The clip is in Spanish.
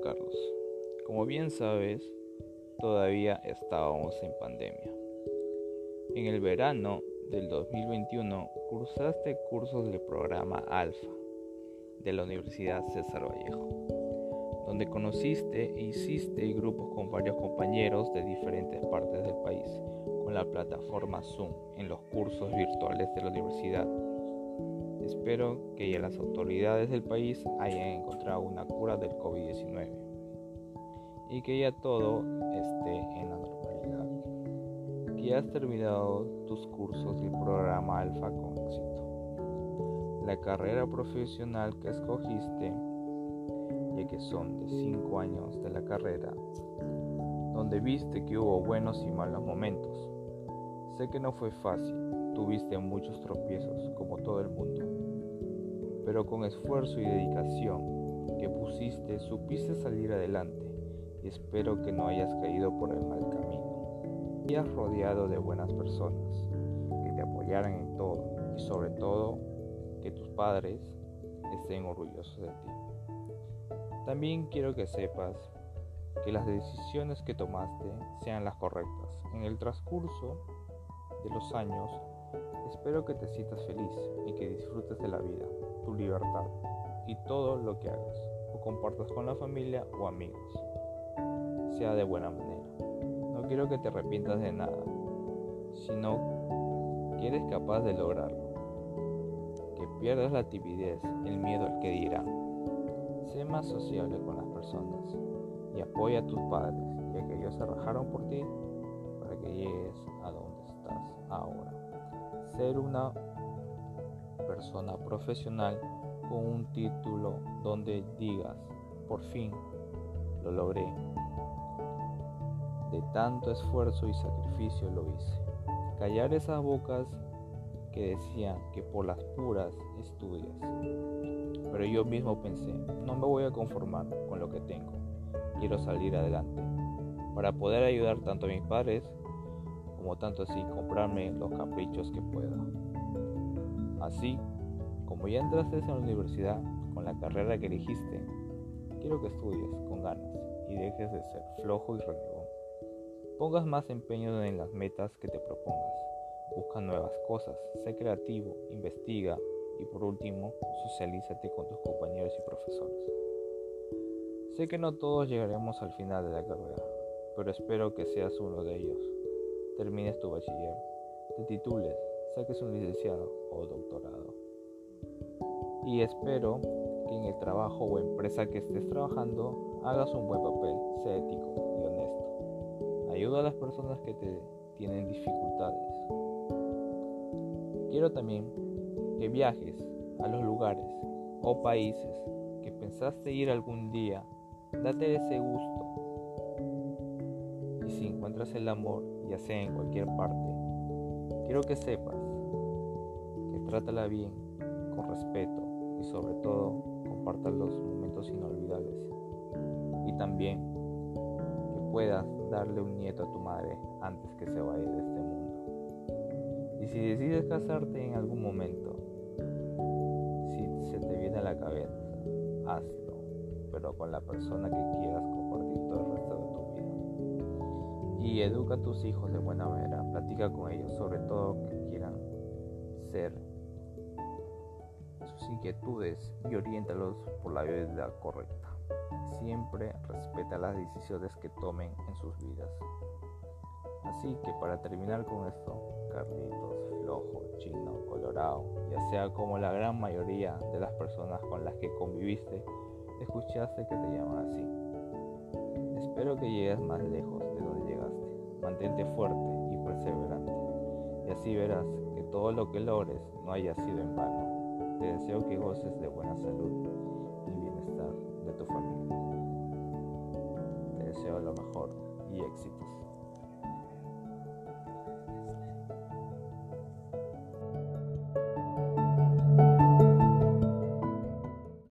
Carlos, como bien sabes, todavía estábamos en pandemia. En el verano del 2021 cursaste cursos del programa Alfa de la Universidad César Vallejo, donde conociste e hiciste grupos con varios compañeros de diferentes partes del país con la plataforma Zoom en los cursos virtuales de la universidad. Espero que ya las autoridades del país hayan encontrado una cura del COVID-19 y que ya todo esté en la y has terminado tus cursos del programa Alfa con éxito. La carrera profesional que escogiste, ya que son de 5 años de la carrera, donde viste que hubo buenos y malos momentos. Sé que no fue fácil, tuviste muchos tropiezos como todo el mundo, pero con esfuerzo y dedicación que pusiste supiste salir adelante y espero que no hayas caído por el mal camino rodeado de buenas personas que te apoyaran en todo y sobre todo que tus padres estén orgullosos de ti. También quiero que sepas que las decisiones que tomaste sean las correctas. En el transcurso de los años, espero que te sientas feliz y que disfrutes de la vida, tu libertad y todo lo que hagas o compartas con la familia o amigos, sea de buena manera quiero que te arrepientas de nada, sino que eres capaz de lograrlo. Que pierdas la timidez, el miedo al que dirá. Sé más sociable con las personas y apoya a tus padres, ya que ellos se rajaron por ti para que llegues Ser una persona profesional con un título donde digas, por fin, lo logré, de tanto esfuerzo y sacrificio lo hice. Callar esas bocas que decían que por las puras estudias. Pero yo mismo pensé, no me voy a conformar con lo que tengo. Quiero salir adelante para poder ayudar tanto a mis padres como tanto así comprarme los caprichos que pueda. Así, como ya entraste en la universidad con la carrera que elegiste, quiero que estudies con ganas y dejes de ser flojo y renegón pongas más empeño en las metas que te propongas. Busca nuevas cosas, sé creativo, investiga y por último, socialízate con tus compañeros y profesores. Sé que no todos llegaremos al final de la carrera, pero espero que seas uno de ellos. Termines tu bachiller, te titules, saques un licenciado o doctorado. Y espero que en el trabajo o empresa que estés trabajando hagas un buen papel, sé ético Ayuda a las personas que te tienen dificultades. Quiero también que viajes a los lugares o países que pensaste ir algún día. Date ese gusto. Y si encuentras el amor, ya sea en cualquier parte, quiero que sepas que trátala bien, con respeto y sobre todo comparta los momentos inolvidables. Y también que puedas darle un nieto a tu madre antes que se vaya de este mundo. Y si decides casarte en algún momento, si se te viene a la cabeza, hazlo, pero con la persona que quieras compartir todo el resto de tu. Y educa a tus hijos de buena manera, platica con ellos, sobre todo que quieran ser sus inquietudes y oriéntalos por la vida correcta siempre respeta las decisiones que tomen en sus vidas. Así que para terminar con esto, Carlitos, flojo, chino, colorado, ya sea como la gran mayoría de las personas con las que conviviste, escuchaste que te llaman así. Espero que llegues más lejos de donde. Mantente fuerte y perseverante. Y así verás que todo lo que logres no haya sido en vano. Te deseo que goces de buena salud y bienestar de tu familia deseo lo mejor y éxitos.